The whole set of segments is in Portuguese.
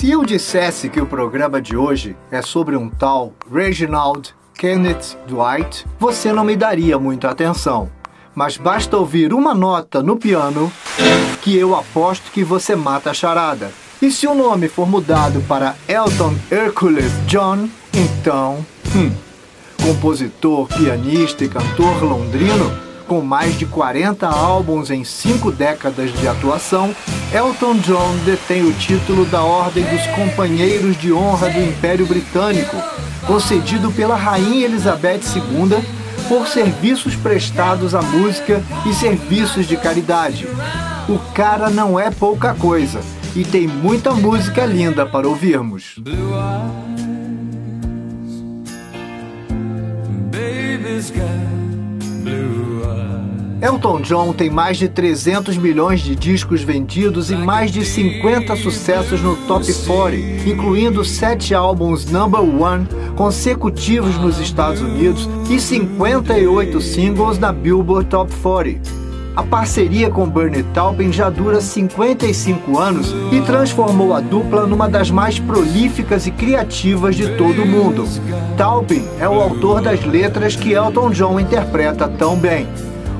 Se eu dissesse que o programa de hoje é sobre um tal Reginald Kenneth Dwight, você não me daria muita atenção. Mas basta ouvir uma nota no piano que eu aposto que você mata a charada. E se o nome for mudado para Elton Hercules John, então, hum, compositor, pianista e cantor londrino, com mais de 40 álbuns em cinco décadas de atuação, Elton John detém o título da Ordem dos Companheiros de Honra do Império Britânico, concedido pela Rainha Elizabeth II por serviços prestados à música e serviços de caridade. O cara não é pouca coisa e tem muita música linda para ouvirmos. Blue Elton John tem mais de 300 milhões de discos vendidos e mais de 50 sucessos no Top 40, incluindo sete álbuns number one consecutivos nos Estados Unidos e 58 singles na Billboard Top 40. A parceria com Bernie Taupin já dura 55 anos e transformou a dupla numa das mais prolíficas e criativas de todo o mundo. Taupin é o autor das letras que Elton John interpreta tão bem.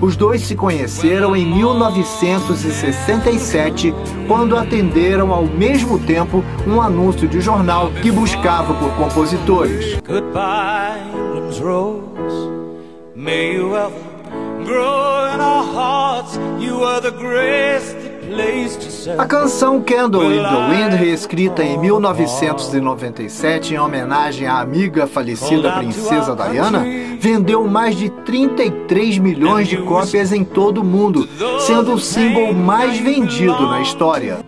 Os dois se conheceram em 1967, quando atenderam ao mesmo tempo um anúncio de jornal que buscava por compositores. Goodbye, Rose. May you ever grow in our hearts. You are the grace a canção Candle in the Wind, reescrita em 1997 em homenagem à amiga falecida princesa Diana, vendeu mais de 33 milhões de cópias em todo o mundo, sendo o single mais vendido na história.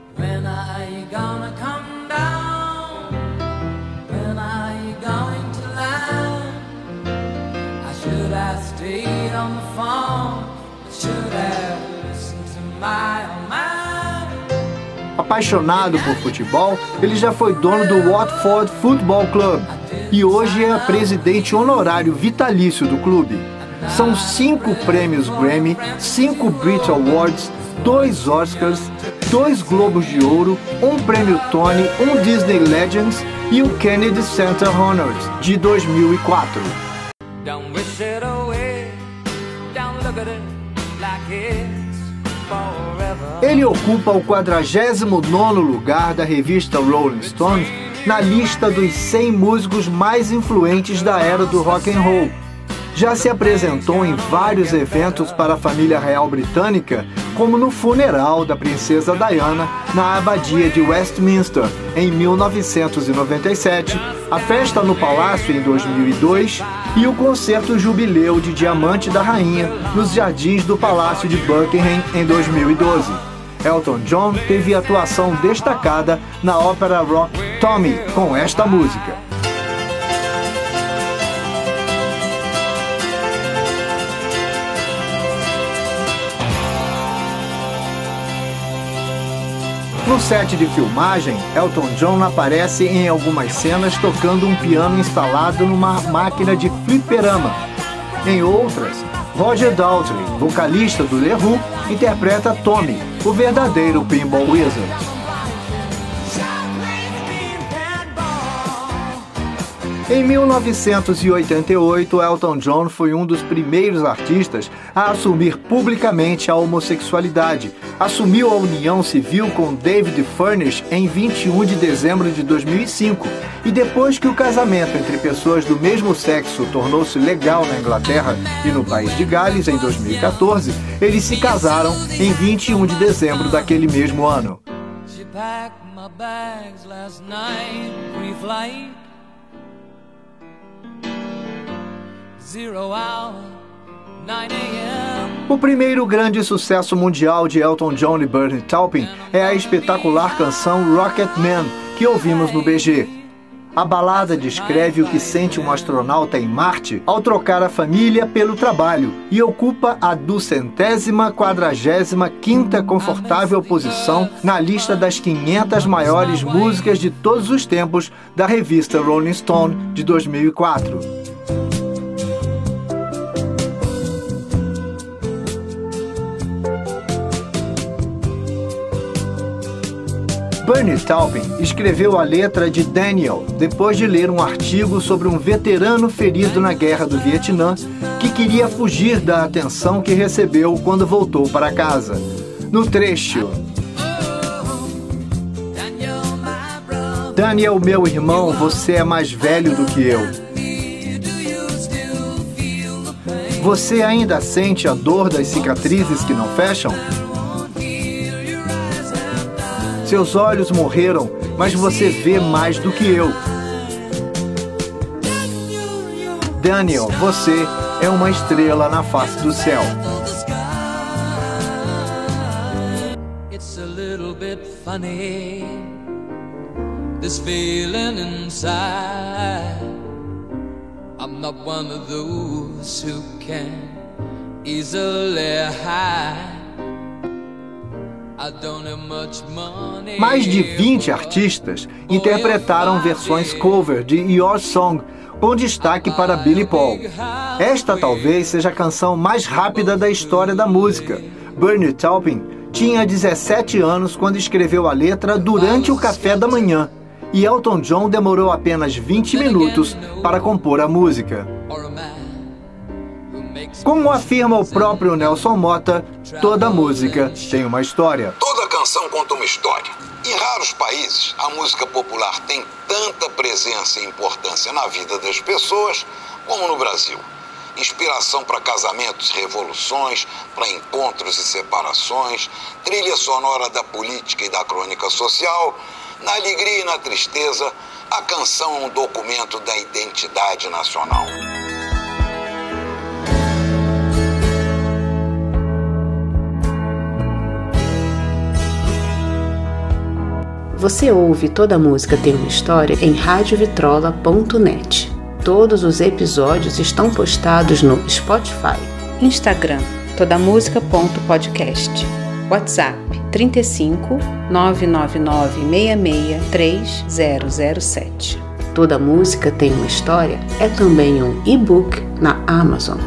Should have listened to my Apaixonado por futebol, ele já foi dono do Watford Football Club e hoje é presidente honorário vitalício do clube. São cinco prêmios Grammy, cinco Brit Awards, dois Oscars, dois Globos de Ouro, um prêmio Tony, um Disney Legends e o Kennedy Center Honors de 2004. Don't wish it away, don't look at it like forever. Ele ocupa o 49º lugar da revista Rolling Stone na lista dos 100 músicos mais influentes da era do rock and roll. Já se apresentou em vários eventos para a família real britânica, como no funeral da princesa Diana na abadia de Westminster em 1997, a festa no palácio em 2002 e o concerto jubileu de Diamante da Rainha nos jardins do Palácio de Buckingham em 2012. Elton John teve atuação destacada na ópera rock Tommy com esta música. No set de filmagem, Elton John aparece em algumas cenas tocando um piano instalado numa máquina de fliperama. Em outras, Roger Daltrey, vocalista do The Who, interpreta Tommy, o verdadeiro Pinball Wizard. Em 1988, Elton John foi um dos primeiros artistas a assumir publicamente a homossexualidade. Assumiu a união civil com David Furnish em 21 de dezembro de 2005. E depois que o casamento entre pessoas do mesmo sexo tornou-se legal na Inglaterra e no país de Gales em 2014, eles se casaram em 21 de dezembro daquele mesmo ano. O primeiro grande sucesso mundial de Elton John e Bernie Taupin é a espetacular canção Rocket Man, que ouvimos no BG. A balada descreve o que sente um astronauta em Marte ao trocar a família pelo trabalho e ocupa a duzentésima quadragésima quinta confortável posição na lista das 500 maiores músicas de todos os tempos da revista Rolling Stone de 2004. Bernie Taupin escreveu a letra de Daniel depois de ler um artigo sobre um veterano ferido na Guerra do Vietnã que queria fugir da atenção que recebeu quando voltou para casa. No trecho, Daniel, meu irmão, você é mais velho do que eu. Você ainda sente a dor das cicatrizes que não fecham? Seus olhos morreram, mas você vê mais do que eu. Daniel, você é uma estrela na face do céu. It's a little bit funny, this feeling inside. I'm not one of those who can easily hide. Mais de 20 artistas interpretaram versões cover de Your Song, com destaque para Billy Paul. Esta talvez seja a canção mais rápida da história da música. Bernie Taupin tinha 17 anos quando escreveu a letra durante o café da manhã, e Elton John demorou apenas 20 minutos para compor a música. Como afirma o próprio Nelson Mota, toda música tem uma história. Toda canção conta uma história. Em raros países, a música popular tem tanta presença e importância na vida das pessoas como no Brasil. Inspiração para casamentos e revoluções, para encontros e separações, trilha sonora da política e da crônica social, na alegria e na tristeza, a canção é um documento da identidade nacional. Você ouve Toda Música Tem uma História em radiovitrola.net. Todos os episódios estão postados no Spotify, Instagram, todamusica.podcast, WhatsApp 35 999 66 3007. Toda Música Tem uma História é também um e-book na Amazon.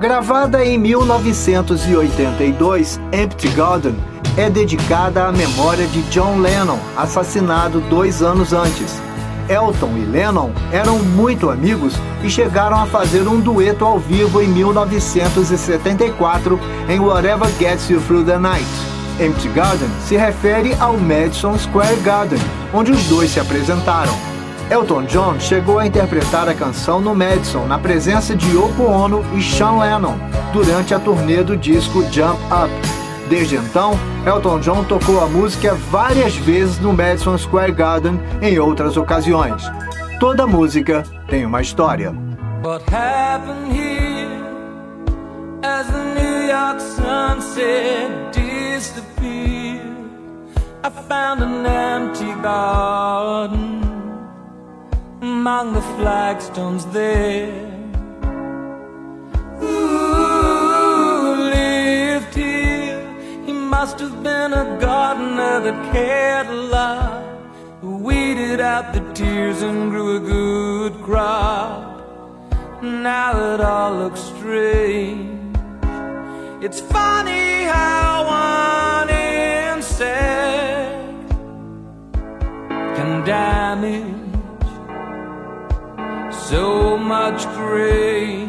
Gravada em 1982, Empty Garden é dedicada à memória de John Lennon, assassinado dois anos antes. Elton e Lennon eram muito amigos e chegaram a fazer um dueto ao vivo em 1974 em Whatever Gets You Through the Night. Empty Garden se refere ao Madison Square Garden, onde os dois se apresentaram. Elton John chegou a interpretar a canção no Madison na presença de Yoko Ono e Sean Lennon durante a turnê do disco Jump Up. Desde então, Elton John tocou a música várias vezes no Madison Square Garden em outras ocasiões. Toda música tem uma história. What happened here as the New York sunset disappeared? I found an empty garden among the flagstones there. Who lived here? He must have been a gardener that cared a lot. Who weeded out the tears and grew a good crop. Now it all looks strange. It's funny how one insect can damage so much grain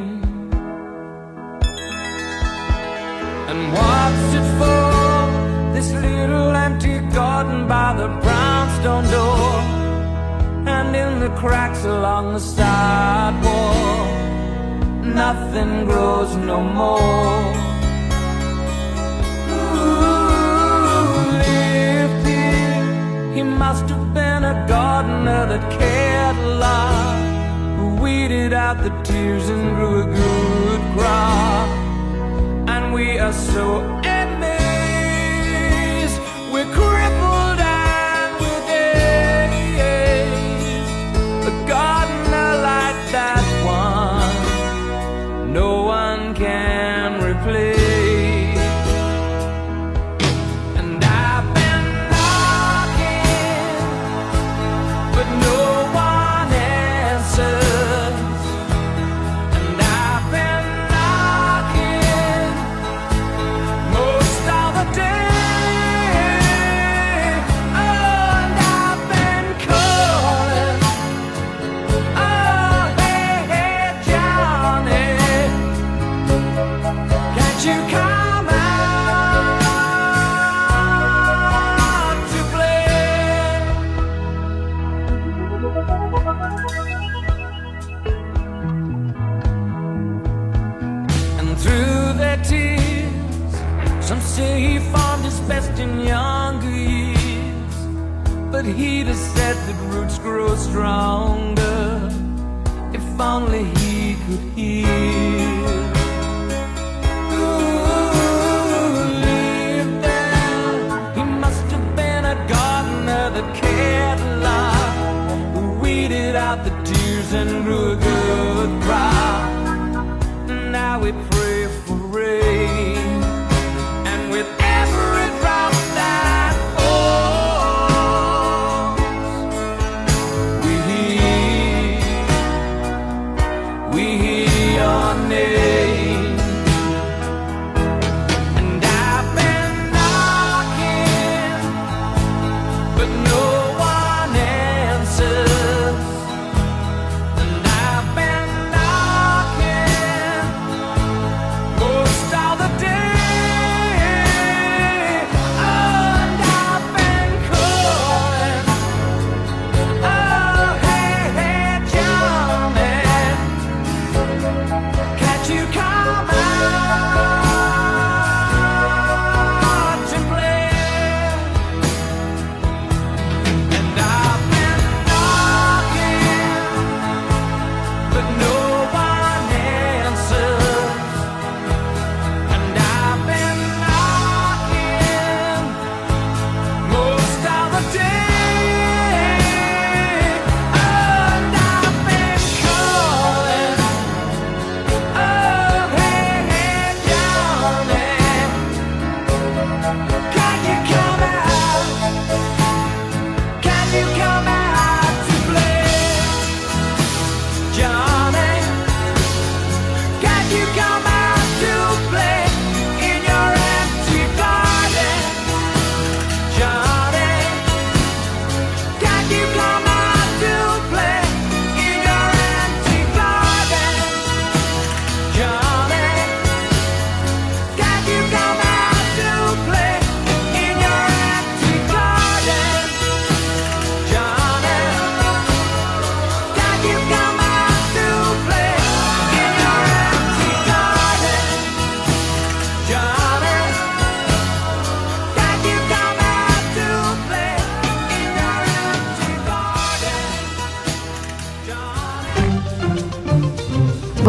And what's it for? This little empty garden by the brownstone door And in the cracks along the sidewalk Nothing grows no more Ooh. He must have been a gardener that cared a lot out the tears and grew a good crop. And we are so